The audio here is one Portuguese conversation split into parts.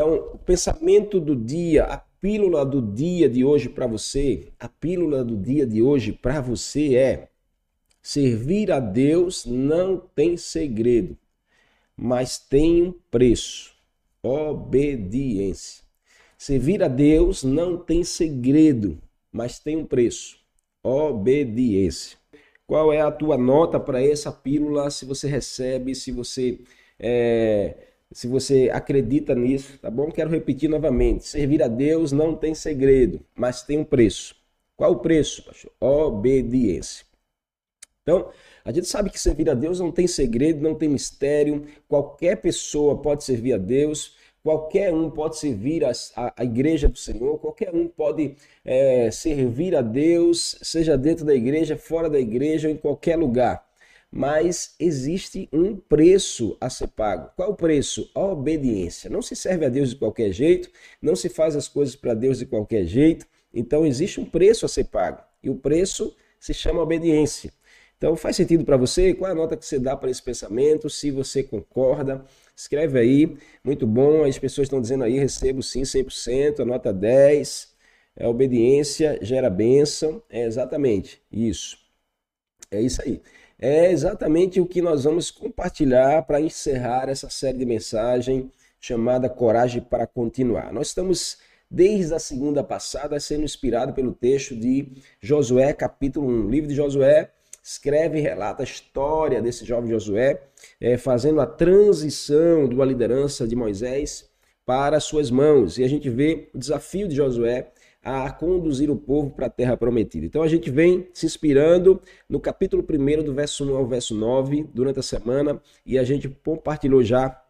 Então, o pensamento do dia, a pílula do dia de hoje para você, a pílula do dia de hoje para você é: servir a Deus não tem segredo, mas tem um preço. Obediência. Servir a Deus não tem segredo, mas tem um preço. Obediência. Qual é a tua nota para essa pílula? Se você recebe, se você é, se você acredita nisso, tá bom? Quero repetir novamente: servir a Deus não tem segredo, mas tem um preço. Qual o preço, pastor? Obediência. Então, a gente sabe que servir a Deus não tem segredo, não tem mistério. Qualquer pessoa pode servir a Deus. Qualquer um pode servir a, a, a igreja do Senhor, qualquer um pode é, servir a Deus, seja dentro da igreja, fora da igreja, em qualquer lugar. Mas existe um preço a ser pago. Qual o preço? A obediência. Não se serve a Deus de qualquer jeito, não se faz as coisas para Deus de qualquer jeito. Então existe um preço a ser pago. E o preço se chama obediência. Então faz sentido para você? Qual é a nota que você dá para esse pensamento? Se você concorda, Escreve aí, muito bom. As pessoas estão dizendo aí, recebo sim 100%, a nota 10. É obediência gera bênção. É exatamente isso. É isso aí. É exatamente o que nós vamos compartilhar para encerrar essa série de mensagem chamada Coragem para Continuar. Nós estamos desde a segunda passada sendo inspirado pelo texto de Josué, capítulo 1, livro de Josué, escreve e relata a história desse jovem Josué, é, fazendo a transição de uma liderança de Moisés para suas mãos. E a gente vê o desafio de Josué a conduzir o povo para a terra prometida. Então a gente vem se inspirando no capítulo 1, do verso 1 ao verso 9, durante a semana, e a gente compartilhou já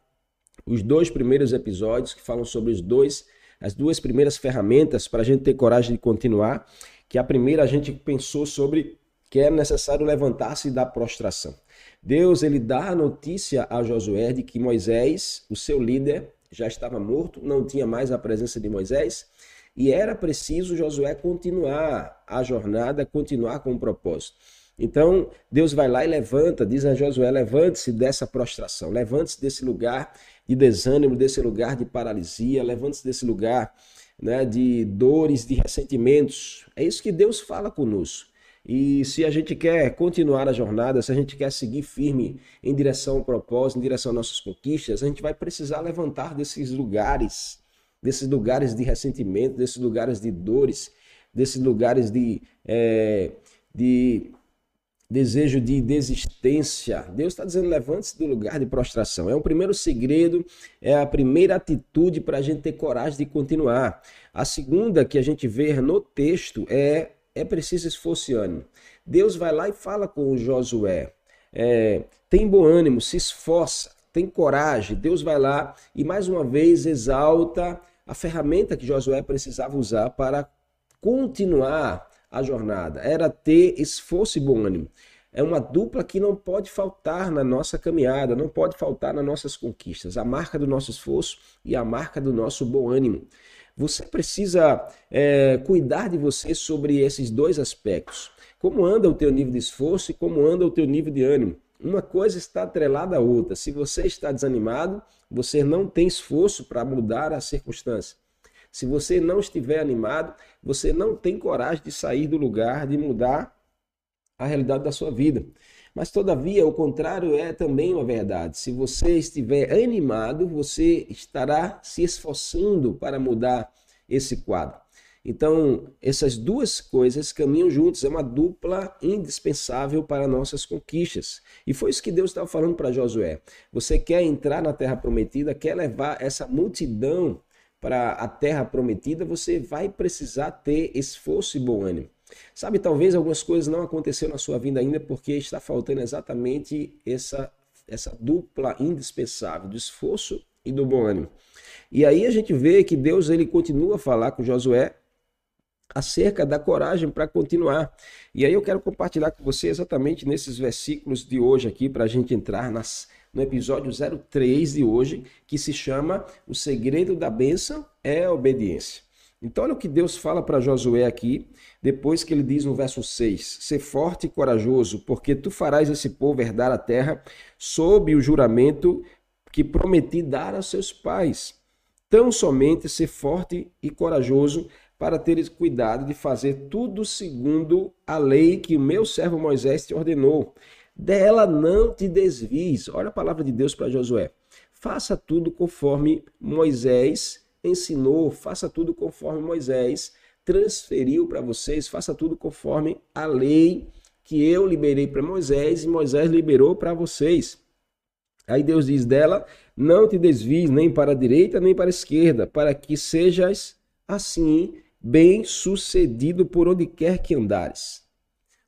os dois primeiros episódios que falam sobre os dois, as duas primeiras ferramentas para a gente ter coragem de continuar. Que a primeira a gente pensou sobre que é necessário levantar-se da prostração. Deus ele dá a notícia a Josué de que Moisés, o seu líder, já estava morto, não tinha mais a presença de Moisés, e era preciso Josué continuar a jornada, continuar com o propósito. Então, Deus vai lá e levanta, diz a Josué: levante-se dessa prostração, levante-se desse lugar de desânimo, desse lugar de paralisia, levante-se desse lugar né, de dores, de ressentimentos. É isso que Deus fala conosco. E se a gente quer continuar a jornada, se a gente quer seguir firme em direção ao propósito, em direção às nossas conquistas, a gente vai precisar levantar desses lugares, desses lugares de ressentimento, desses lugares de dores, desses lugares de, é, de desejo de desistência. Deus está dizendo: levante-se do lugar de prostração. É o primeiro segredo, é a primeira atitude para a gente ter coragem de continuar. A segunda que a gente vê no texto é é preciso esforço e ânimo. Deus vai lá e fala com Josué. É, tem bom ânimo, se esforça, tem coragem. Deus vai lá e mais uma vez exalta a ferramenta que Josué precisava usar para continuar a jornada. Era ter esforço e bom ânimo. É uma dupla que não pode faltar na nossa caminhada, não pode faltar nas nossas conquistas. A marca do nosso esforço e a marca do nosso bom ânimo. Você precisa é, cuidar de você sobre esses dois aspectos. Como anda o teu nível de esforço e como anda o teu nível de ânimo. Uma coisa está atrelada à outra. Se você está desanimado, você não tem esforço para mudar a circunstância. Se você não estiver animado, você não tem coragem de sair do lugar, de mudar a realidade da sua vida. Mas, todavia, o contrário é também uma verdade. Se você estiver animado, você estará se esforçando para mudar esse quadro. Então, essas duas coisas caminham juntas, é uma dupla indispensável para nossas conquistas. E foi isso que Deus estava falando para Josué. Você quer entrar na terra prometida, quer levar essa multidão para a terra prometida, você vai precisar ter esforço e bom ânimo. Sabe, talvez algumas coisas não aconteceram na sua vida ainda porque está faltando exatamente essa, essa dupla indispensável do esforço e do bom ânimo. E aí a gente vê que Deus ele continua a falar com Josué acerca da coragem para continuar. E aí eu quero compartilhar com você exatamente nesses versículos de hoje aqui para a gente entrar nas, no episódio 03 de hoje, que se chama O segredo da bênção é a obediência. Então, olha o que Deus fala para Josué aqui, depois que ele diz no verso 6: Ser forte e corajoso, porque tu farás esse povo herdar a terra sob o juramento que prometi dar a seus pais. tão somente ser forte e corajoso para teres cuidado de fazer tudo segundo a lei que o meu servo Moisés te ordenou. Dela não te desvies. Olha a palavra de Deus para Josué. Faça tudo conforme Moisés ensinou, faça tudo conforme Moisés transferiu para vocês, faça tudo conforme a lei que eu liberei para Moisés e Moisés liberou para vocês. Aí Deus diz dela: Não te desvies nem para a direita nem para a esquerda, para que sejas assim bem sucedido por onde quer que andares.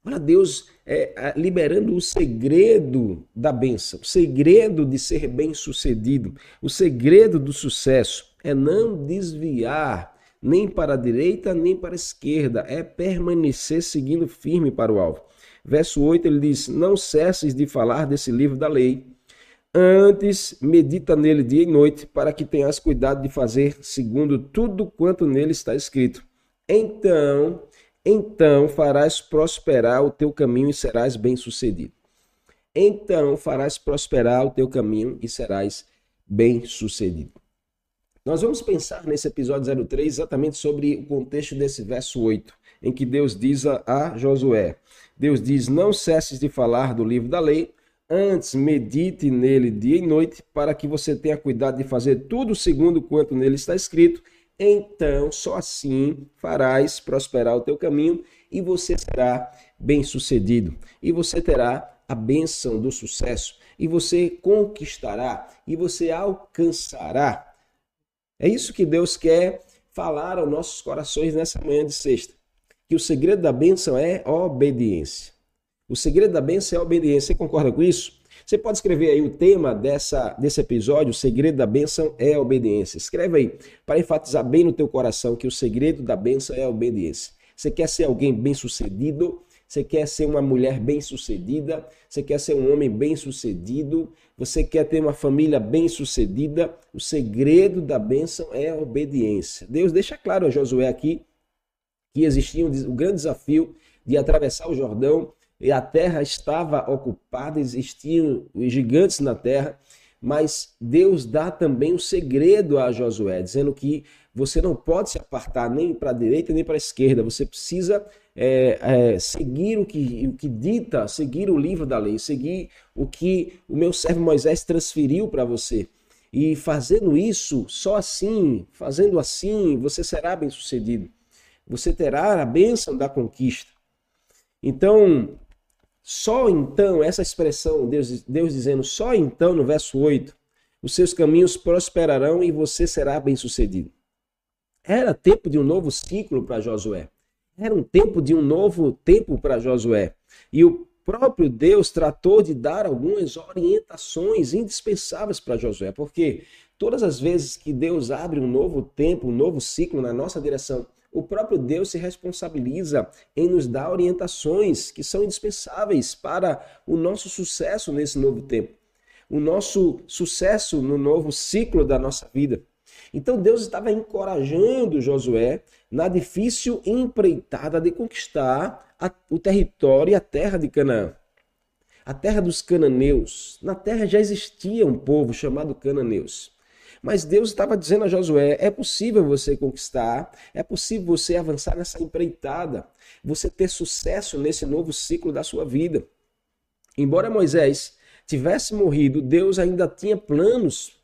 Olha Deus é, liberando o segredo da bênção, o segredo de ser bem sucedido, o segredo do sucesso é não desviar nem para a direita nem para a esquerda, é permanecer seguindo firme para o alvo. Verso 8 ele diz: Não cesses de falar desse livro da lei, antes medita nele dia e noite, para que tenhas cuidado de fazer segundo tudo quanto nele está escrito. Então então farás prosperar o teu caminho e serás bem-sucedido. Então farás prosperar o teu caminho e serás bem-sucedido. Nós vamos pensar nesse episódio 03 exatamente sobre o contexto desse verso 8, em que Deus diz a Josué: Deus diz: Não cesses de falar do livro da lei, antes medite nele dia e noite, para que você tenha cuidado de fazer tudo segundo quanto nele está escrito então só assim farás prosperar o teu caminho e você será bem-sucedido. E você terá a bênção do sucesso e você conquistará e você alcançará. É isso que Deus quer falar aos nossos corações nessa manhã de sexta. Que o segredo da bênção é obediência. O segredo da bênção é obediência. Você concorda com isso? Você pode escrever aí o tema dessa, desse episódio, o segredo da bênção é a obediência. Escreve aí, para enfatizar bem no teu coração que o segredo da bênção é a obediência. Você quer ser alguém bem-sucedido? Você quer ser uma mulher bem-sucedida? Você quer ser um homem bem-sucedido? Você quer ter uma família bem-sucedida? O segredo da bênção é a obediência. Deus deixa claro a Josué aqui que existia um, grande desafio de atravessar o Jordão e a terra estava ocupada, existiam gigantes na terra, mas Deus dá também um segredo a Josué, dizendo que você não pode se apartar nem para a direita nem para a esquerda, você precisa é, é, seguir o que, o que dita, seguir o livro da lei, seguir o que o meu servo Moisés transferiu para você. E fazendo isso, só assim, fazendo assim, você será bem sucedido. Você terá a bênção da conquista. Então, só então, essa expressão, Deus, Deus dizendo, só então, no verso 8, os seus caminhos prosperarão e você será bem-sucedido. Era tempo de um novo ciclo para Josué. Era um tempo de um novo tempo para Josué. E o próprio Deus tratou de dar algumas orientações indispensáveis para Josué, porque todas as vezes que Deus abre um novo tempo, um novo ciclo na nossa direção, o próprio Deus se responsabiliza em nos dar orientações que são indispensáveis para o nosso sucesso nesse novo tempo, o nosso sucesso no novo ciclo da nossa vida. Então Deus estava encorajando Josué na difícil empreitada de conquistar a, o território e a terra de Canaã. A terra dos cananeus. Na terra já existia um povo chamado cananeus. Mas Deus estava dizendo a Josué: é possível você conquistar, é possível você avançar nessa empreitada, você ter sucesso nesse novo ciclo da sua vida. Embora Moisés tivesse morrido, Deus ainda tinha planos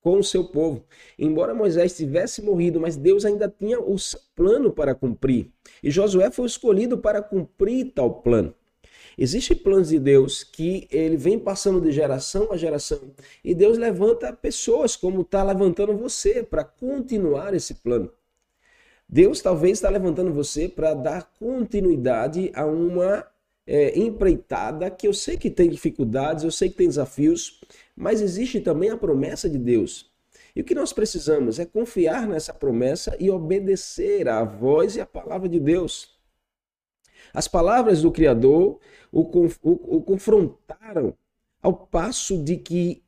com o seu povo. Embora Moisés tivesse morrido, mas Deus ainda tinha o seu plano para cumprir. E Josué foi escolhido para cumprir tal plano. Existem planos de Deus que ele vem passando de geração a geração e Deus levanta pessoas como está levantando você para continuar esse plano. Deus talvez está levantando você para dar continuidade a uma é, empreitada que eu sei que tem dificuldades, eu sei que tem desafios, mas existe também a promessa de Deus. E o que nós precisamos é confiar nessa promessa e obedecer à voz e à palavra de Deus. As palavras do Criador o, o, o confrontaram ao passo de que,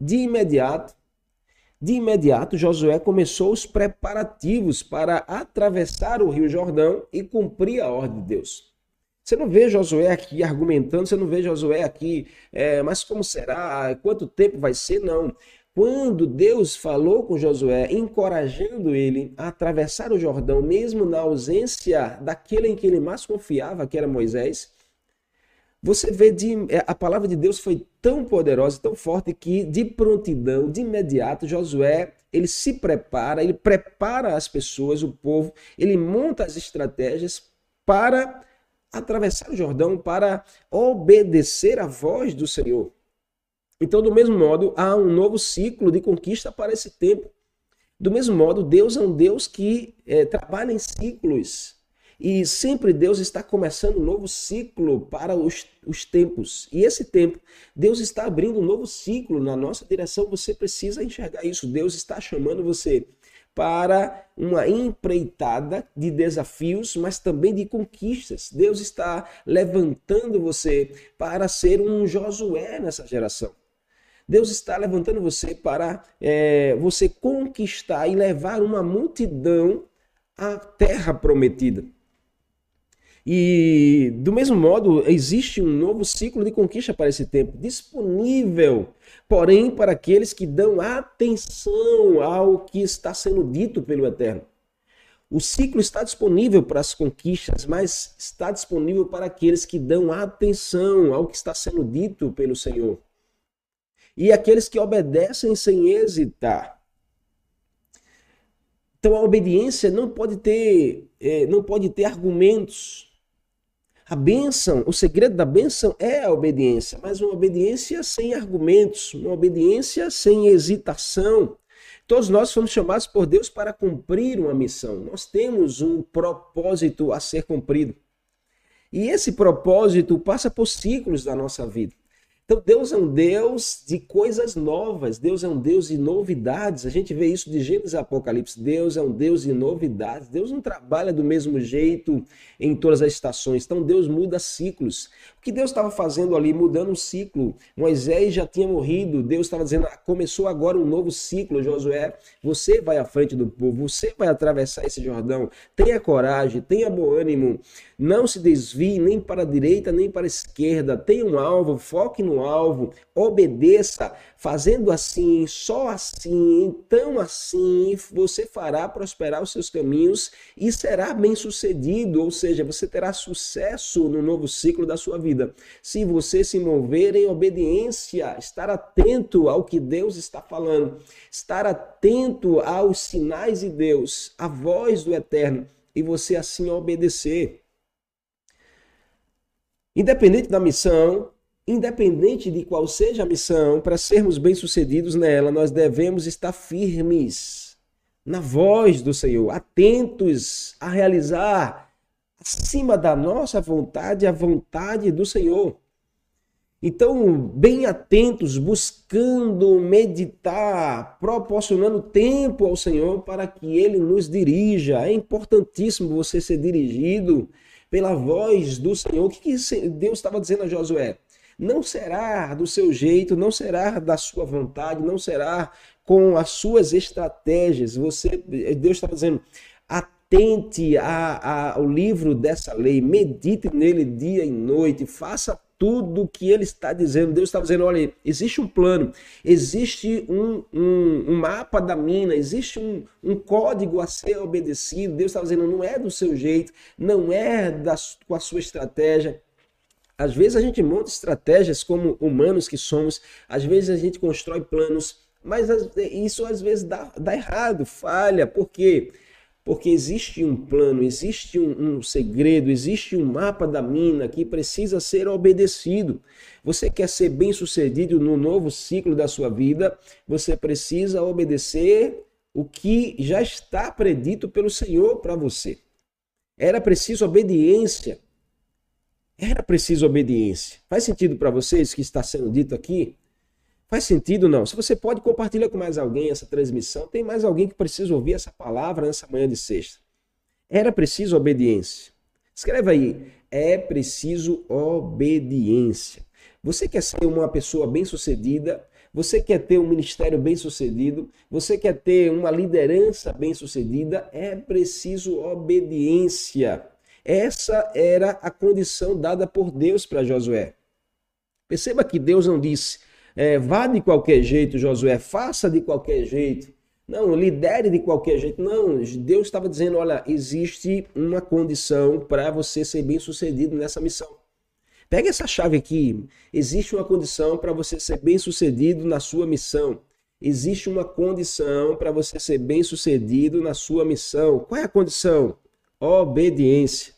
de imediato, de imediato, Josué começou os preparativos para atravessar o Rio Jordão e cumprir a ordem de Deus. Você não vê Josué aqui argumentando, você não vê Josué aqui, é, mas como será? Quanto tempo vai ser? Não. Quando Deus falou com Josué, encorajando ele a atravessar o Jordão, mesmo na ausência daquele em que ele mais confiava, que era Moisés, você vê de, é, a palavra de Deus foi tão poderosa, tão forte que de prontidão, de imediato, Josué ele se prepara, ele prepara as pessoas, o povo, ele monta as estratégias para atravessar o Jordão, para obedecer a voz do Senhor. Então, do mesmo modo, há um novo ciclo de conquista para esse tempo. Do mesmo modo, Deus é um Deus que é, trabalha em ciclos. E sempre Deus está começando um novo ciclo para os, os tempos. E esse tempo, Deus está abrindo um novo ciclo na nossa direção. Você precisa enxergar isso. Deus está chamando você para uma empreitada de desafios, mas também de conquistas. Deus está levantando você para ser um Josué nessa geração. Deus está levantando você para é, você conquistar e levar uma multidão à terra prometida. E do mesmo modo, existe um novo ciclo de conquista para esse tempo, disponível, porém, para aqueles que dão atenção ao que está sendo dito pelo Eterno. O ciclo está disponível para as conquistas, mas está disponível para aqueles que dão atenção ao que está sendo dito pelo Senhor. E aqueles que obedecem sem hesitar. Então a obediência não pode ter, é, não pode ter argumentos. A bênção, o segredo da bênção é a obediência, mas uma obediência sem argumentos, uma obediência sem hesitação. Todos nós fomos chamados por Deus para cumprir uma missão. Nós temos um propósito a ser cumprido. E esse propósito passa por ciclos da nossa vida. Então Deus é um Deus de coisas novas, Deus é um Deus de novidades. A gente vê isso de Gênesis e Apocalipse. Deus é um Deus de novidades. Deus não trabalha do mesmo jeito em todas as estações. Então Deus muda ciclos. O que Deus estava fazendo ali, mudando um ciclo. Moisés já tinha morrido. Deus estava dizendo: ah, começou agora um novo ciclo, Josué. Você vai à frente do povo, você vai atravessar esse Jordão. Tenha coragem, tenha bom ânimo. Não se desvie nem para a direita nem para a esquerda. Tenha um alvo, foque no alvo, obedeça. Fazendo assim, só assim, então assim, você fará prosperar os seus caminhos e será bem sucedido. Ou seja, você terá sucesso no novo ciclo da sua vida. Se você se mover em obediência, estar atento ao que Deus está falando, estar atento aos sinais de Deus, a voz do Eterno, e você assim obedecer. Independente da missão, independente de qual seja a missão, para sermos bem-sucedidos nela, nós devemos estar firmes na voz do Senhor, atentos a realizar acima da nossa vontade a vontade do Senhor. Então, bem atentos, buscando meditar, proporcionando tempo ao Senhor para que Ele nos dirija. É importantíssimo você ser dirigido pela voz do Senhor. O que, Deus estava dizendo a Josué? Não será do seu jeito, não será da sua vontade, não será com as suas estratégias. Você, Deus estava dizendo, atente a, a, ao livro dessa lei, medite nele dia e noite, faça tudo o que ele está dizendo. Deus está dizendo: olha, existe um plano, existe um, um, um mapa da mina, existe um, um, código a ser obedecido. Deus está dizendo: não é do seu jeito, não é da, com a sua estratégia. Às vezes a gente monta estratégias como humanos que somos, às vezes a gente constrói planos, mas isso às vezes dá, dá errado, falha. Por quê? Porque existe um plano, existe um, um, segredo, existe um mapa da mina que precisa ser obedecido. Você quer ser bem sucedido no novo ciclo da sua vida, você precisa obedecer o que já está predito pelo Senhor para você. Era preciso obediência. Era preciso obediência. Faz sentido para vocês que está sendo dito aqui? Faz sentido não? Se você pode compartilhar com mais alguém essa transmissão, tem mais alguém que precisa ouvir essa palavra nessa manhã de sexta. Era preciso obediência. Escreva aí, é preciso obediência. Você quer ser uma pessoa bem-sucedida? Você quer ter um ministério bem-sucedido? Você quer ter uma liderança bem-sucedida? É preciso obediência. Essa era a condição dada por Deus para Josué. Perceba que Deus não disse: é, vá de qualquer jeito, Josué, faça de qualquer jeito. Não, lidere de qualquer jeito. Não, Deus estava dizendo: olha, existe uma condição para você ser bem sucedido nessa missão. Pega essa chave aqui. Existe uma condição para você ser bem sucedido na sua missão. Existe uma condição para você ser bem sucedido na sua missão. Qual é a condição? Obediência.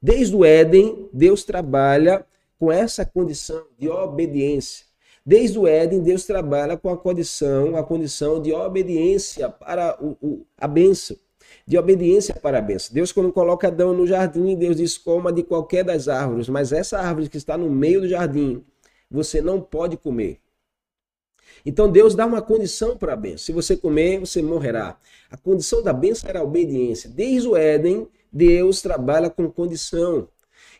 Desde o Éden, Deus trabalha com essa condição de obediência. Desde o Éden, Deus trabalha com a condição, a condição de obediência para o, o, a bênção. De obediência para a bênção. Deus, quando coloca Adão no jardim, Deus diz: coma de qualquer das árvores, mas essa árvore que está no meio do jardim, você não pode comer. Então Deus dá uma condição para a bênção. Se você comer, você morrerá. A condição da bênção era a obediência. Desde o Éden, Deus trabalha com condição.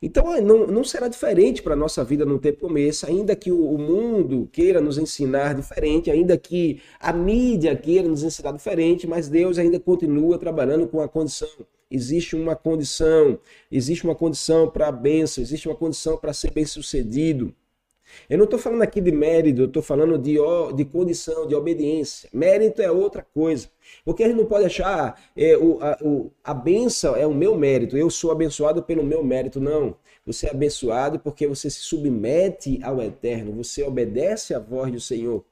Então não, não será diferente para a nossa vida no tempo começo, ainda que o, o mundo queira nos ensinar diferente, ainda que a mídia queira nos ensinar diferente, mas Deus ainda continua trabalhando com a condição. Existe uma condição, existe uma condição para a bênção, existe uma condição para ser bem sucedido. Eu não estou falando aqui de mérito, eu estou falando de, de condição, de obediência. Mérito é outra coisa. Porque a gente não pode achar é, o, a, o, a benção é o meu mérito, eu sou abençoado pelo meu mérito. Não. Você é abençoado porque você se submete ao eterno, você obedece à voz do Senhor.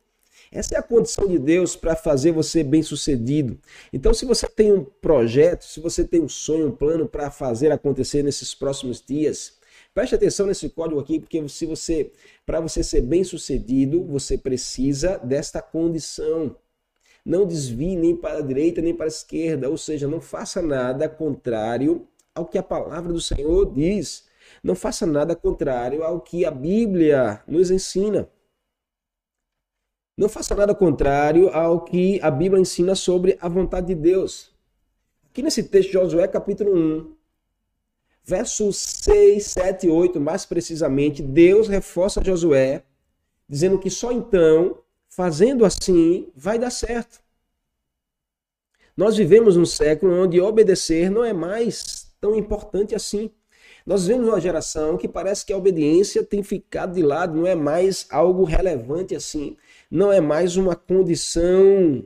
Essa é a condição de Deus para fazer você bem sucedido. Então, se você tem um projeto, se você tem um sonho, um plano para fazer acontecer nesses próximos dias, Preste atenção nesse código aqui, porque se você, para você ser bem sucedido, você precisa desta condição. Não desvie nem para a direita nem para a esquerda, ou seja, não faça nada contrário ao que a palavra do Senhor diz. Não faça nada contrário ao que a Bíblia nos ensina. Não faça nada contrário ao que a Bíblia ensina sobre a vontade de Deus. Aqui nesse texto de Josué, capítulo 1, versos 6, 7 e 8, mais precisamente, Deus reforça Josué, dizendo que só então, fazendo assim, vai dar certo. Nós vivemos um século onde obedecer não é mais tão importante assim. Nós vivemos uma geração que parece que a obediência tem ficado de lado, não é mais algo relevante assim, não é mais uma condição.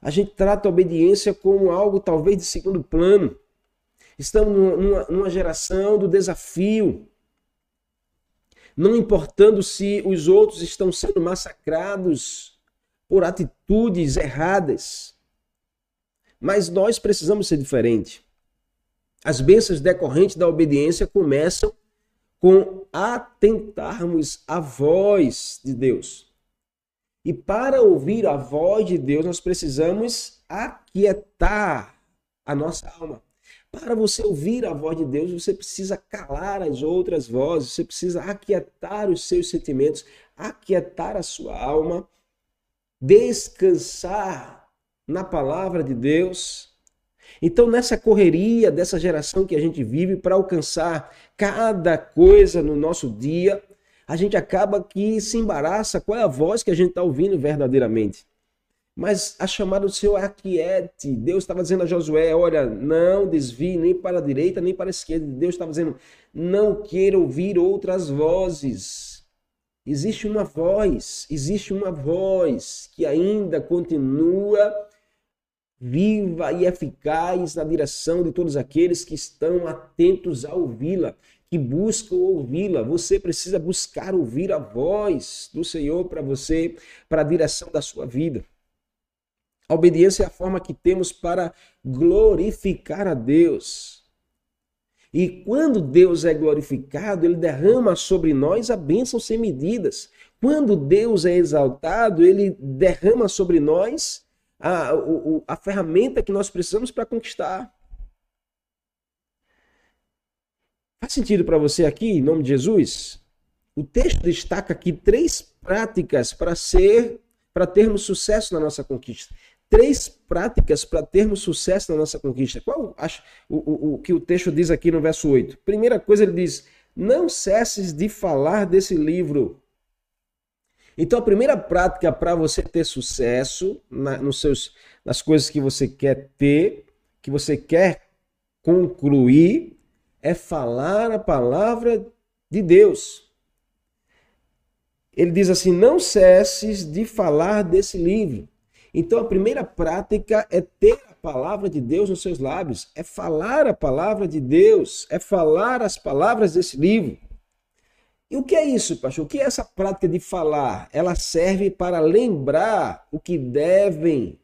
A gente trata a obediência como algo talvez de segundo plano. Estamos numa, numa geração do desafio. Não importando se os outros estão sendo massacrados por atitudes erradas. Mas nós precisamos ser diferentes. As bênçãos decorrentes da obediência começam com atentarmos à voz de Deus. E para ouvir a voz de Deus, nós precisamos aquietar a nossa alma. Para você ouvir a voz de Deus, você precisa calar as outras vozes, você precisa aquietar os seus sentimentos, aquietar a sua alma, descansar na palavra de Deus. Então, nessa correria dessa geração que a gente vive para alcançar cada coisa no nosso dia, a gente acaba que se embaraça qual é a voz que a gente está ouvindo verdadeiramente. Mas a chamada do Senhor é aquiete. Deus estava dizendo a Josué: olha, não desvie nem para a direita nem para a esquerda. Deus estava dizendo: não queira ouvir outras vozes. Existe uma voz, existe uma voz que ainda continua viva e eficaz na direção de todos aqueles que estão atentos a ouvi-la, que buscam ouvi-la. Você precisa buscar ouvir a voz do Senhor para você, para a direção da sua vida. A obediência é a forma que temos para glorificar a Deus. E quando Deus é glorificado, ele derrama sobre nós a bênção sem medidas. Quando Deus é exaltado, ele derrama sobre nós a, a, a ferramenta que nós precisamos para conquistar. Faz sentido para você aqui, em nome de Jesus? O texto destaca aqui três práticas para ser, para termos sucesso na nossa conquista três práticas para termos sucesso na nossa conquista. Qual acho, o, o, o que o texto diz aqui no verso 8? Primeira coisa, ele diz: Não cesses de falar desse livro. Então, a primeira prática para você ter sucesso na, nos seus, nas coisas que você quer ter, que você quer concluir, é falar a palavra de Deus. ele diz assim: não cesses de falar desse livro. Então a primeira prática é ter a palavra de Deus nos seus lábios, é falar a palavra de Deus, é falar as palavras desse livro. E o que é isso, pastor? O que é essa prática de falar? Ela serve para lembrar o que devem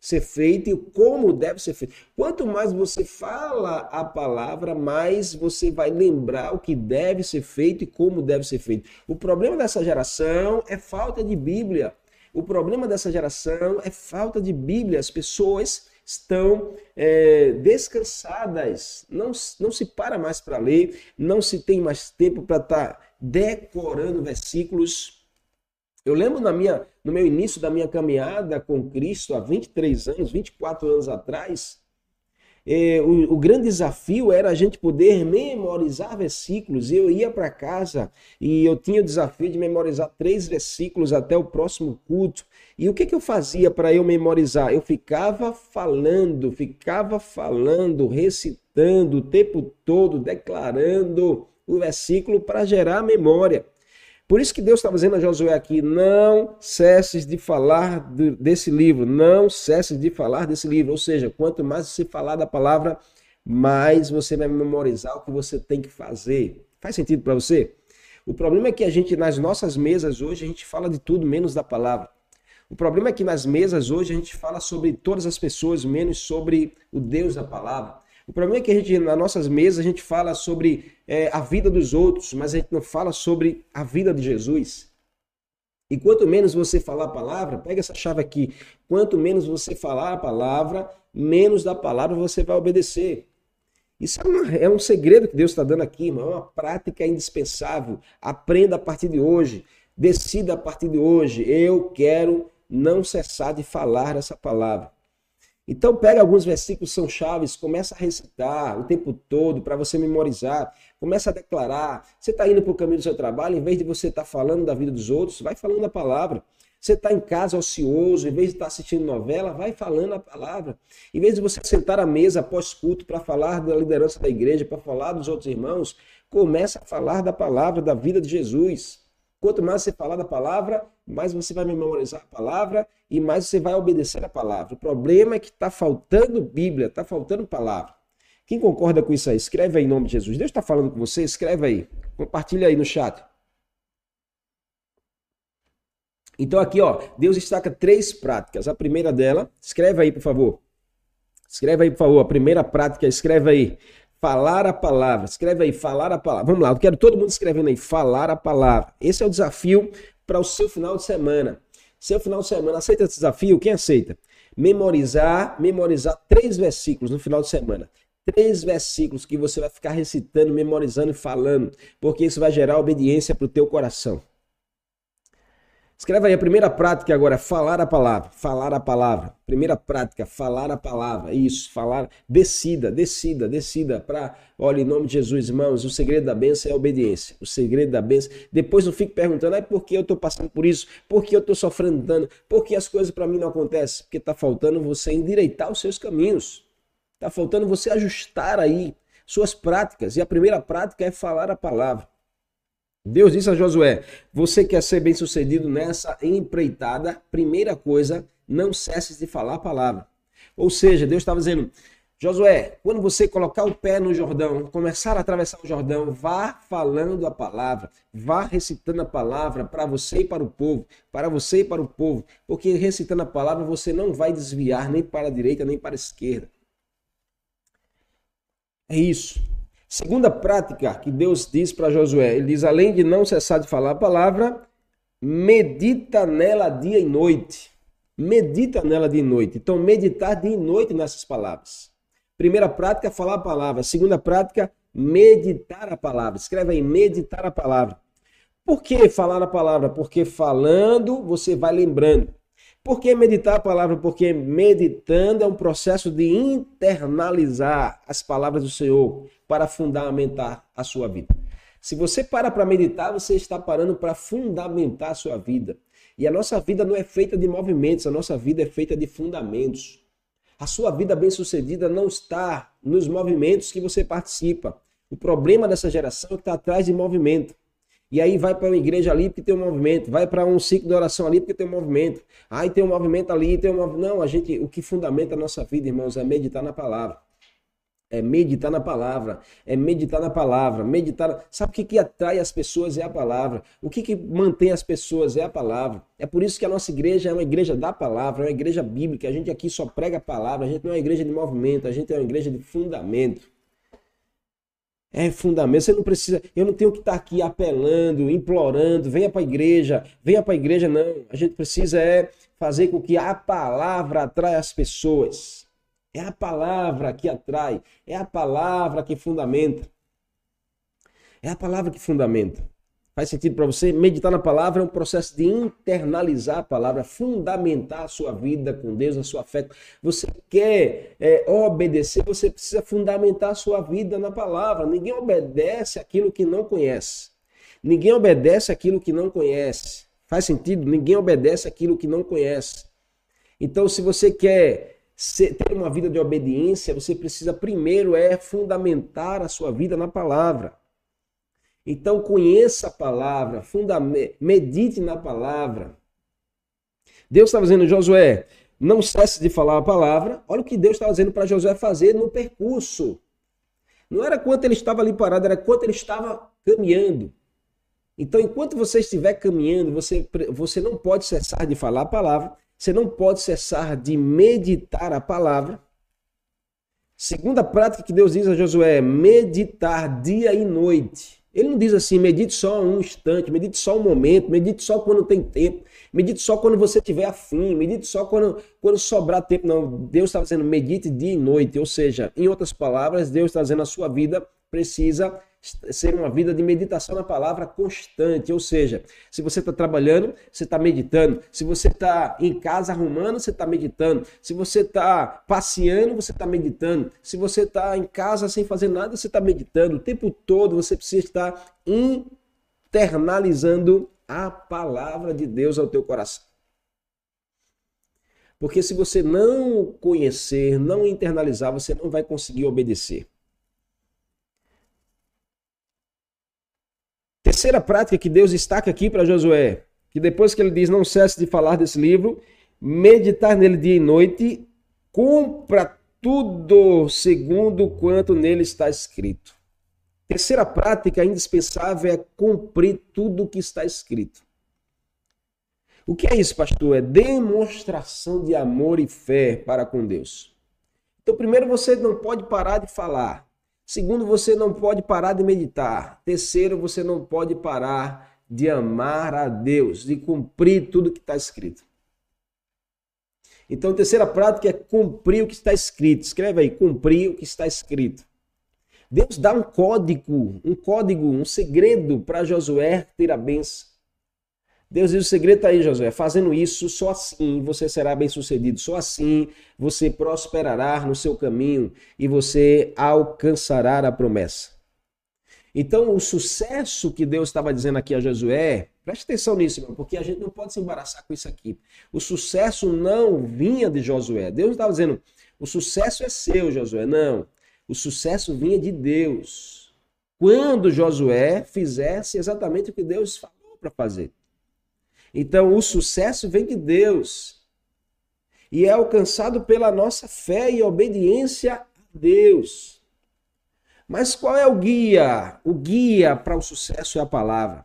ser feito e como deve ser feito. Quanto mais você fala a palavra, mais você vai lembrar o que deve ser feito e como deve ser feito. O problema dessa geração é falta de Bíblia. O problema dessa geração é falta de Bíblia. As pessoas estão é, descansadas, não, não se para mais para ler, não se tem mais tempo para estar tá decorando versículos eu lembro na minha, no meu início da minha caminhada com Cristo, há 23 anos, 24 anos atrás, eh, o, o, grande desafio era a gente poder memorizar versículos. Eu ia para casa e eu tinha o desafio de memorizar três versículos até o próximo culto. E o que, que eu fazia para eu memorizar? Eu ficava falando, ficava falando, recitando o tempo todo, declarando o versículo para gerar memória. Por isso que Deus está dizendo a Josué aqui: não cesses de falar desse livro, não cesses de falar desse livro. Ou seja, quanto mais você falar da palavra, mais você vai memorizar o que você tem que fazer. Faz sentido para você? O problema é que a gente, nas nossas mesas hoje, a gente fala de tudo menos da palavra. O problema é que nas mesas hoje a gente fala sobre todas as pessoas, menos sobre o Deus da palavra. O problema é que a gente, nas nossas mesas, a gente fala sobre é, a vida dos outros, mas a gente não fala sobre a vida de Jesus. E quanto menos você falar a palavra, pega essa chave aqui, quanto menos você falar a palavra, menos da palavra você vai obedecer. Isso é, uma, é um segredo que Deus está dando aqui, irmão. É uma prática indispensável. Aprenda a partir de hoje. Decida a partir de hoje. Eu quero não cessar de falar essa palavra. Então pega alguns versículos são chaves, começa a recitar o tempo todo para você memorizar, começa a declarar. Você está indo para o caminho do seu trabalho, em vez de você estar tá falando da vida dos outros, vai falando a palavra. Você está em casa ocioso, em vez de estar tá assistindo novela, vai falando a palavra. Em vez de você sentar à mesa após culto para falar da liderança da igreja, para falar dos outros irmãos, começa a falar da palavra, da vida de Jesus. Quanto mais você falar da palavra, mais você vai memorizar a palavra e mais você vai obedecer a palavra. O problema é que está faltando Bíblia, está faltando palavra. Quem concorda com isso aí? Escreve aí em nome de Jesus. Deus está falando com você, escreve aí. Compartilha aí no chat. Então aqui, ó, Deus destaca três práticas. A primeira dela, escreve aí, por favor. Escreve aí, por favor. A primeira prática, escreve aí. Falar a palavra. Escreve aí, falar a palavra. Vamos lá, eu quero todo mundo escrevendo aí, falar a palavra. Esse é o desafio para o seu final de semana. Seu final de semana, aceita esse desafio? Quem aceita? Memorizar, memorizar três versículos no final de semana. Três versículos que você vai ficar recitando, memorizando e falando, porque isso vai gerar obediência para o teu coração. Escreva aí a primeira prática agora, falar a palavra, falar a palavra. Primeira prática, falar a palavra. Isso, falar, decida, decida, decida para, olha, em nome de Jesus, irmãos, o segredo da bênção é a obediência. O segredo da bênção. Depois não fique perguntando, é por que eu estou passando por isso? Por que eu estou sofrendo dano? Por que as coisas para mim não acontecem? Porque está faltando você endireitar os seus caminhos. Está faltando você ajustar aí suas práticas. E a primeira prática é falar a palavra. Deus disse a Josué: Você quer ser bem sucedido nessa empreitada? Primeira coisa, não cesses de falar a palavra. Ou seja, Deus estava dizendo: Josué, quando você colocar o pé no Jordão, começar a atravessar o Jordão, vá falando a palavra, vá recitando a palavra para você e para o povo, para você e para o povo, porque recitando a palavra você não vai desviar nem para a direita nem para a esquerda. É isso. Segunda prática que Deus diz para Josué, ele diz: além de não cessar de falar a palavra, medita nela dia e noite. Medita nela dia e noite. Então, meditar dia e noite nessas palavras. Primeira prática, falar a palavra. Segunda prática, meditar a palavra. Escreve aí, meditar a palavra. Por que falar a palavra? Porque falando você vai lembrando. Por que meditar a palavra? Porque meditando é um processo de internalizar as palavras do Senhor para fundamentar a sua vida. Se você para para meditar, você está parando para fundamentar a sua vida. E a nossa vida não é feita de movimentos, a nossa vida é feita de fundamentos. A sua vida bem-sucedida não está nos movimentos que você participa. O problema dessa geração é que está atrás de movimento. E aí vai para uma igreja ali porque tem um movimento, vai para um ciclo de oração ali porque tem um movimento. Aí tem um movimento ali, tem um movimento. Não, a gente, o que fundamenta a nossa vida, irmãos, é meditar na palavra. É meditar na palavra, é meditar na palavra, meditar. Sabe o que, que atrai as pessoas é a palavra. O que, que mantém as pessoas é a palavra. É por isso que a nossa igreja é uma igreja da palavra, é uma igreja bíblica. A gente aqui só prega a palavra, a gente não é uma igreja de movimento, a gente é uma igreja de fundamento. É fundamento. Você não precisa. Eu não tenho que estar aqui apelando, implorando, venha para a igreja, venha para a igreja, não. A gente precisa é fazer com que a palavra atraia as pessoas. É a palavra que atrai, é a palavra que fundamenta. É a palavra que fundamenta. Faz sentido para você? Meditar na palavra é um processo de internalizar a palavra, fundamentar a sua vida com Deus, a sua fé. Você quer é, obedecer, você precisa fundamentar a sua vida na palavra. Ninguém obedece aquilo que não conhece. Ninguém obedece aquilo que não conhece. Faz sentido? Ninguém obedece aquilo que não conhece. Então, se você quer ter uma vida de obediência, você precisa primeiro é fundamentar a sua vida na palavra. Então conheça a palavra, fundamente, medite na palavra. Deus estava dizendo, Josué, não cesse de falar a palavra. Olha o que Deus estava dizendo para Josué fazer no percurso. Não era quanto ele estava ali parado, era quanto ele estava caminhando. Então, enquanto você estiver caminhando, você, você não pode cessar de falar a palavra, você não pode cessar de meditar a palavra. Segunda prática que Deus diz a Josué é meditar dia e noite. Ele não diz assim, medite só um instante, medite só um momento, medite só quando tem tempo, medite só quando você tiver afim, medite só quando, quando sobrar tempo. Não, Deus está dizendo medite dia e noite. Ou seja, em outras palavras, Deus está dizendo a sua vida precisa ser uma vida de meditação na palavra constante. Ou seja, se você está trabalhando, você está meditando. Se você está em casa arrumando, você está meditando. Se você está passeando, você está meditando. Se você está em casa sem fazer nada, você está meditando. O tempo todo você precisa estar internalizando a palavra de Deus ao teu coração. Porque se você não conhecer, não internalizar, você não vai conseguir obedecer. Terceira prática que Deus destaca aqui para Josué, que depois que ele diz não cesse de falar desse livro, meditar nele dia e noite, cumpra tudo segundo quanto nele está escrito. Terceira prática indispensável é cumprir tudo o que está escrito. O que é isso, pastor? É demonstração de amor e fé para com Deus. Então, primeiro, você não pode parar de falar. Segundo, você não pode parar de meditar. Terceiro, você não pode parar de amar a Deus, de cumprir tudo que está escrito. Então, a terceira prática é cumprir o que está escrito. Escreve aí, cumprir o que está escrito. Deus dá um código, um código, um segredo para Josué ter a benção. Deus diz o segredo está aí, Josué. Fazendo isso, só assim você será bem sucedido. Só assim você prosperará no seu caminho e você alcançará a promessa. Então, o sucesso que Deus estava dizendo aqui a Josué, preste atenção nisso, irmão, porque a gente não pode se embaraçar com isso aqui. O sucesso não vinha de Josué. Deus estava dizendo: o sucesso é seu, Josué. Não. O sucesso vinha de Deus. Quando Josué fizesse exatamente o que Deus falou para fazer. Então, o sucesso vem de Deus e é alcançado pela nossa fé e obediência a Deus. Mas qual é o guia? O guia para o sucesso é a palavra.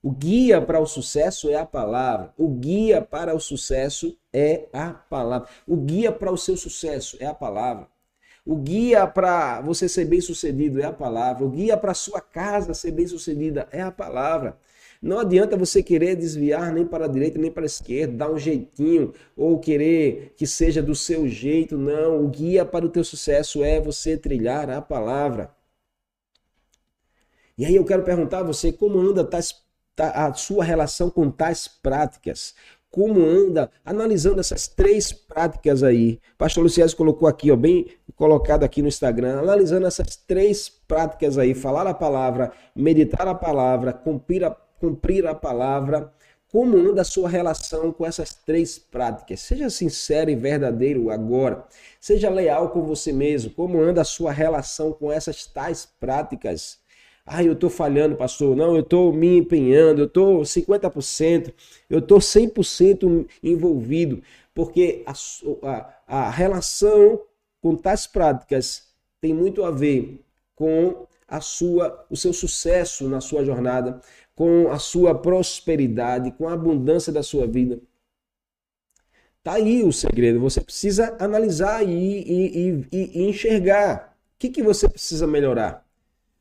O guia para o sucesso é a palavra. O guia para o sucesso é a palavra. O guia para o seu sucesso é a palavra. O guia para você ser bem sucedido é a palavra. O guia para sua casa ser bem sucedida é a palavra. Não adianta você querer desviar nem para a direita nem para a esquerda, dar um jeitinho ou querer que seja do seu jeito. Não, o guia para o teu sucesso é você trilhar a palavra. E aí eu quero perguntar a você como anda tais, a sua relação com tais práticas como anda, analisando essas três práticas aí. Pastor Luciano colocou aqui, ó, bem colocado aqui no Instagram, analisando essas três práticas aí, falar a palavra, meditar a palavra, cumprir a cumprir a palavra. Como anda a sua relação com essas três práticas? Seja sincero e verdadeiro agora. Seja leal com você mesmo. Como anda a sua relação com essas tais práticas? Ah, eu estou falhando, pastor. Não, eu estou me empenhando, eu estou 50%, eu estou 100% envolvido. Porque a, a, a relação com tais práticas tem muito a ver com a sua, o seu sucesso na sua jornada, com a sua prosperidade, com a abundância da sua vida. Tá aí o segredo. Você precisa analisar e, e, e, e enxergar. O que, que você precisa melhorar?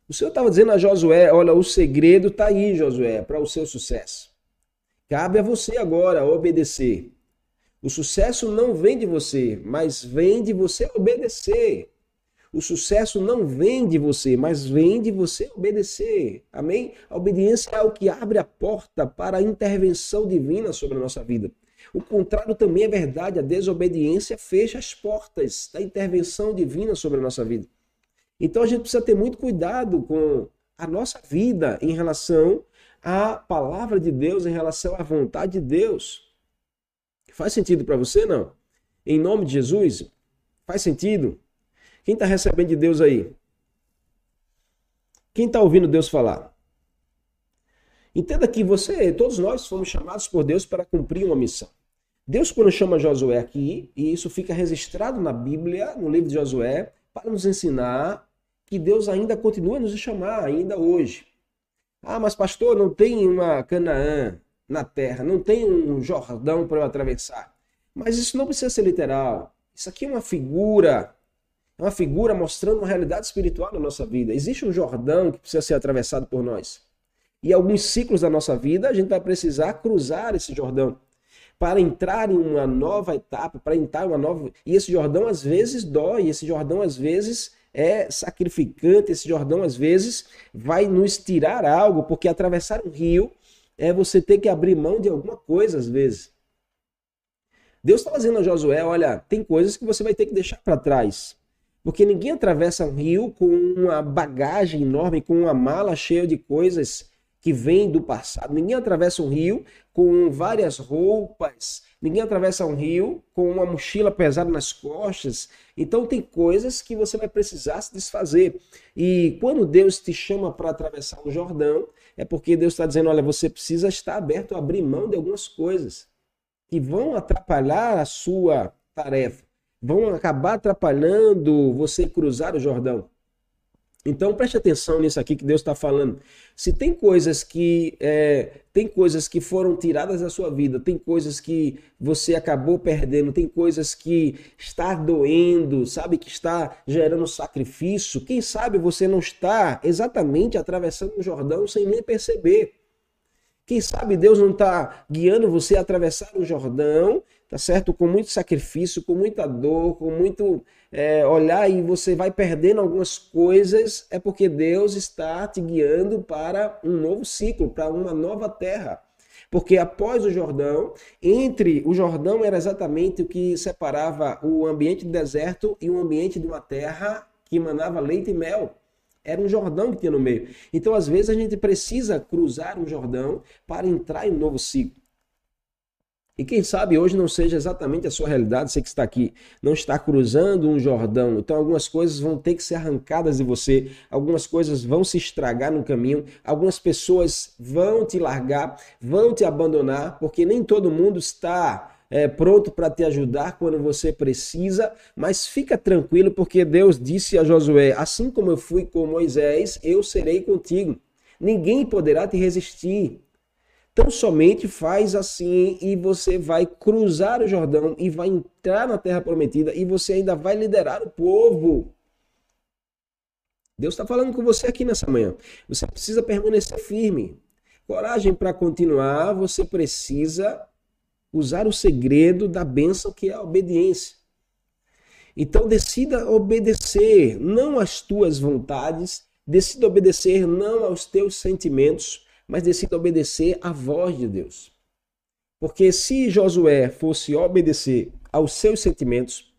O Senhor estava dizendo a Josué: olha, o segredo está aí, Josué, para o seu sucesso. Cabe a você agora obedecer. O sucesso não vem de você, mas vem de você obedecer. O sucesso não vem de você, mas vem de você obedecer. Amém? A obediência é o que abre a porta para a intervenção divina sobre a nossa vida. O contrário também é verdade. A desobediência fecha as portas da intervenção divina sobre a nossa vida. Então a gente precisa ter muito cuidado com a nossa vida em relação à palavra de Deus, em relação à vontade de Deus. Faz sentido para você, não? Em nome de Jesus? Faz sentido? Quem está recebendo de Deus aí? Quem está ouvindo Deus falar? Entenda que você, todos nós fomos chamados por Deus para cumprir uma missão. Deus, quando chama Josué aqui, e isso fica registrado na Bíblia, no livro de Josué, para nos ensinar que Deus ainda continua a nos chamar, ainda hoje. Ah, mas pastor, não tem uma Canaã na terra, não tem um Jordão para eu atravessar. Mas isso não precisa ser literal. Isso aqui é uma figura, uma figura mostrando uma realidade espiritual na nossa vida. Existe um Jordão que precisa ser atravessado por nós. E alguns ciclos da nossa vida a gente vai precisar cruzar esse Jordão para entrar em uma nova etapa, para entrar em uma nova. E esse Jordão às vezes dói, esse Jordão às vezes é sacrificante, esse Jordão às vezes vai nos tirar algo, porque atravessar um rio é você ter que abrir mão de alguma coisa às vezes. Deus está dizendo a Josué: olha, tem coisas que você vai ter que deixar para trás. Porque ninguém atravessa um rio com uma bagagem enorme, com uma mala cheia de coisas que vem do passado. Ninguém atravessa um rio com várias roupas, ninguém atravessa um rio com uma mochila pesada nas costas. Então tem coisas que você vai precisar se desfazer. E quando Deus te chama para atravessar o Jordão, é porque Deus está dizendo: olha, você precisa estar aberto a abrir mão de algumas coisas que vão atrapalhar a sua tarefa, vão acabar atrapalhando você cruzar o Jordão. Então preste atenção nisso aqui que Deus está falando. Se tem coisas que é, tem coisas que foram tiradas da sua vida, tem coisas que você acabou perdendo, tem coisas que está doendo, sabe que está gerando sacrifício. Quem sabe você não está exatamente atravessando o Jordão sem nem perceber. Quem sabe Deus não está guiando você a atravessar o Jordão, tá certo? Com muito sacrifício, com muita dor, com muito é, olhar e você vai perdendo algumas coisas, é porque Deus está te guiando para um novo ciclo, para uma nova terra. Porque após o Jordão, entre o Jordão era exatamente o que separava o ambiente do deserto e o ambiente de uma terra que emanava leite e mel. Era um Jordão que tinha no meio. Então, às vezes, a gente precisa cruzar um Jordão para entrar em um novo ciclo. E quem sabe hoje não seja exatamente a sua realidade, você que está aqui, não está cruzando um Jordão. Então algumas coisas vão ter que ser arrancadas de você, algumas coisas vão se estragar no caminho, algumas pessoas vão te largar, vão te abandonar, porque nem todo mundo está é, pronto para te ajudar quando você precisa, mas fica tranquilo, porque Deus disse a Josué: Assim como eu fui com Moisés, eu serei contigo. Ninguém poderá te resistir. Então somente faz assim e você vai cruzar o Jordão e vai entrar na terra prometida e você ainda vai liderar o povo. Deus está falando com você aqui nessa manhã. Você precisa permanecer firme. Coragem para continuar, você precisa usar o segredo da bênção que é a obediência. Então decida obedecer não às tuas vontades, decida obedecer não aos teus sentimentos, mas decida obedecer à voz de Deus. Porque se Josué fosse obedecer aos seus sentimentos,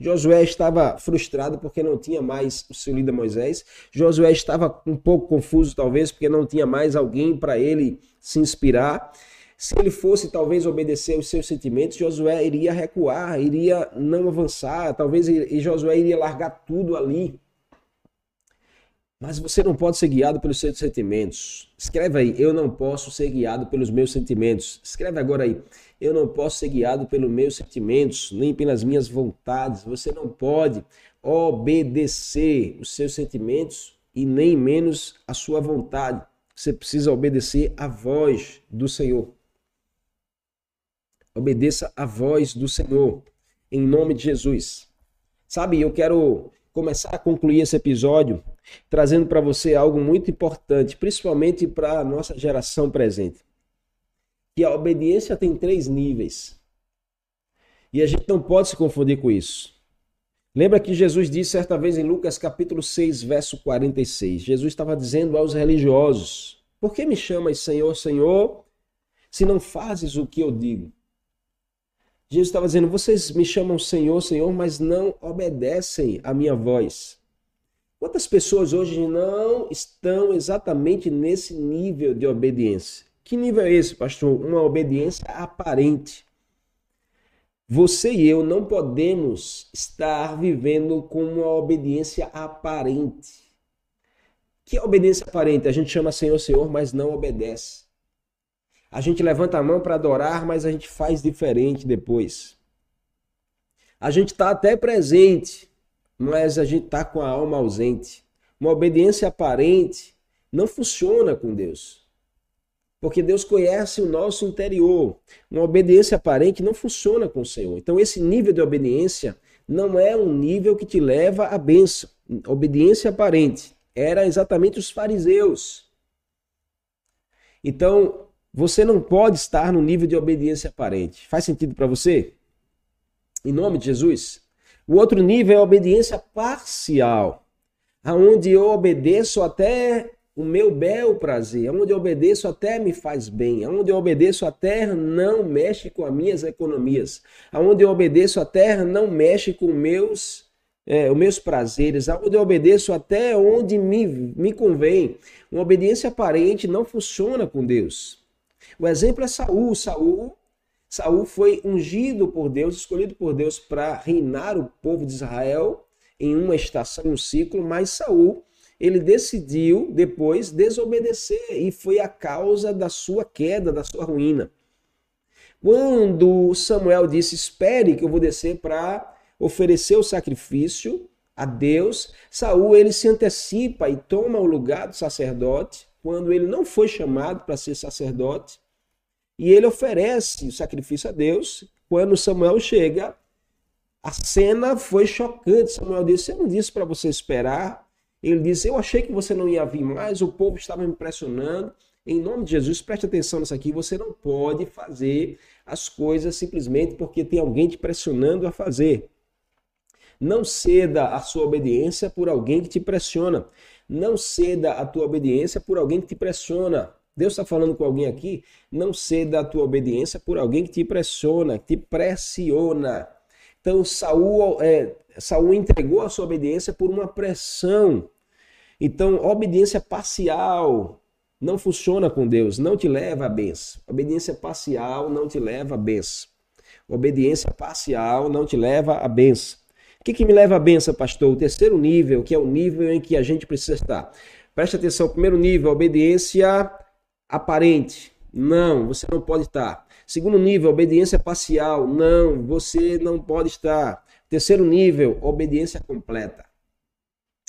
Josué estava frustrado porque não tinha mais o seu líder Moisés. Josué estava um pouco confuso, talvez, porque não tinha mais alguém para ele se inspirar. Se ele fosse talvez obedecer aos seus sentimentos, Josué iria recuar, iria não avançar, talvez e Josué iria largar tudo ali. Mas você não pode ser guiado pelos seus sentimentos. Escreve aí, eu não posso ser guiado pelos meus sentimentos. Escreve agora aí, eu não posso ser guiado pelos meus sentimentos, nem pelas minhas vontades. Você não pode obedecer os seus sentimentos e nem menos a sua vontade. Você precisa obedecer a voz do Senhor. Obedeça a voz do Senhor, em nome de Jesus. Sabe, eu quero começar a concluir esse episódio trazendo para você algo muito importante, principalmente para a nossa geração presente. Que a obediência tem três níveis. E a gente não pode se confundir com isso. Lembra que Jesus disse certa vez em Lucas capítulo 6, verso 46. Jesus estava dizendo aos religiosos: Por que me chamas Senhor, Senhor, se não fazes o que eu digo? Jesus estava dizendo: vocês me chamam Senhor, Senhor, mas não obedecem à minha voz. Quantas pessoas hoje não estão exatamente nesse nível de obediência? Que nível é esse, pastor? Uma obediência aparente. Você e eu não podemos estar vivendo com uma obediência aparente. Que obediência aparente? A gente chama Senhor, Senhor, mas não obedece. A gente levanta a mão para adorar, mas a gente faz diferente depois. A gente está até presente, mas a gente está com a alma ausente. Uma obediência aparente não funciona com Deus. Porque Deus conhece o nosso interior. Uma obediência aparente não funciona com o Senhor. Então, esse nível de obediência não é um nível que te leva à bênção. Obediência aparente. Era exatamente os fariseus. Então, você não pode estar no nível de obediência aparente. Faz sentido para você? Em nome de Jesus. O outro nível é a obediência parcial, aonde eu obedeço até o meu bel prazer, aonde eu obedeço até me faz bem, aonde eu obedeço a terra não mexe com as minhas economias, aonde eu obedeço a terra não mexe com meus é, os meus prazeres, aonde eu obedeço até onde me, me convém. Uma obediência aparente não funciona com Deus. O exemplo é Saul. Saul, Saul foi ungido por Deus, escolhido por Deus para reinar o povo de Israel em uma estação, um ciclo, mas Saul ele decidiu depois desobedecer e foi a causa da sua queda, da sua ruína. Quando Samuel disse: "Espere que eu vou descer para oferecer o sacrifício a Deus", Saul ele se antecipa e toma o lugar do sacerdote quando ele não foi chamado para ser sacerdote, e ele oferece o sacrifício a Deus. Quando Samuel chega, a cena foi chocante. Samuel disse: Eu não disse para você esperar. Ele disse: Eu achei que você não ia vir mais, o povo estava me impressionando. Em nome de Jesus, preste atenção nisso aqui. Você não pode fazer as coisas simplesmente porque tem alguém te pressionando a fazer. Não ceda a sua obediência por alguém que te pressiona. Não ceda a tua obediência por alguém que te pressiona. Deus está falando com alguém aqui, não ceda a tua obediência por alguém que te pressiona, que te pressiona. Então Saul, é, Saul entregou a sua obediência por uma pressão. Então, obediência parcial não funciona com Deus, não te leva à benção. Obediência parcial não te leva à benção. Obediência parcial não te leva à benção. O que, que me leva à benção, pastor? O terceiro nível, que é o nível em que a gente precisa estar. Preste atenção, primeiro nível, obediência aparente. Não, você não pode estar. Segundo nível, obediência parcial. Não, você não pode estar. Terceiro nível, obediência completa.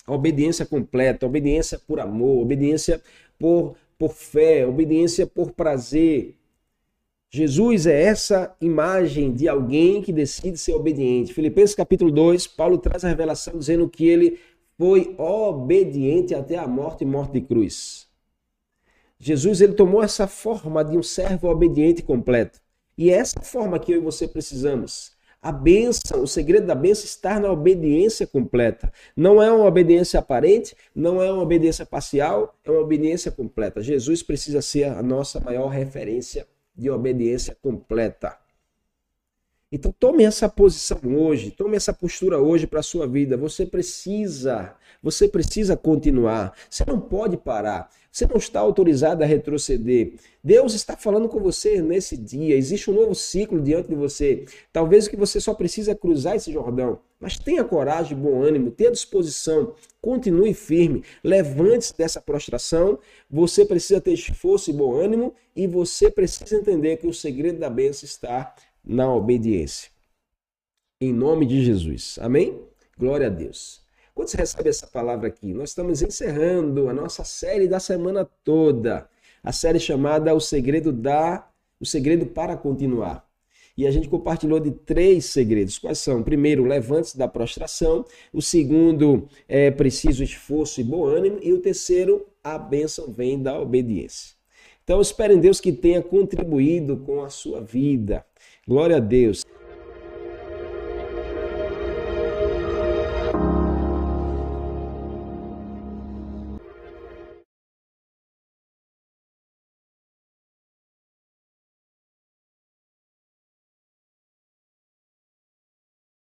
Obediência completa, obediência por amor, obediência por, por fé, obediência por prazer, Jesus é essa imagem de alguém que decide ser obediente. Filipenses capítulo 2, Paulo traz a revelação dizendo que ele foi obediente até a morte e morte de cruz. Jesus ele tomou essa forma de um servo obediente completo. E é essa forma que eu e você precisamos. A benção, o segredo da benção está na obediência completa. Não é uma obediência aparente, não é uma obediência parcial, é uma obediência completa. Jesus precisa ser a nossa maior referência de obediência completa. Então tome essa posição hoje, tome essa postura hoje para a sua vida. Você precisa, você precisa continuar. Você não pode parar. Você não está autorizado a retroceder. Deus está falando com você nesse dia. Existe um novo ciclo diante de você. Talvez o que você só precisa é cruzar esse Jordão. Mas tenha coragem, bom ânimo, tenha disposição, continue firme, levante-se dessa prostração. Você precisa ter esforço e bom ânimo e você precisa entender que o segredo da bênção está na obediência. Em nome de Jesus. Amém? Glória a Deus. Quando você recebe essa palavra aqui, nós estamos encerrando a nossa série da semana toda. A série chamada O Segredo da O Segredo para Continuar. E a gente compartilhou de três segredos. Quais são? Primeiro, levante-se da prostração. O segundo, é preciso esforço e bom ânimo. E o terceiro, a bênção vem da obediência. Então, espero em Deus que tenha contribuído com a sua vida. Glória a Deus.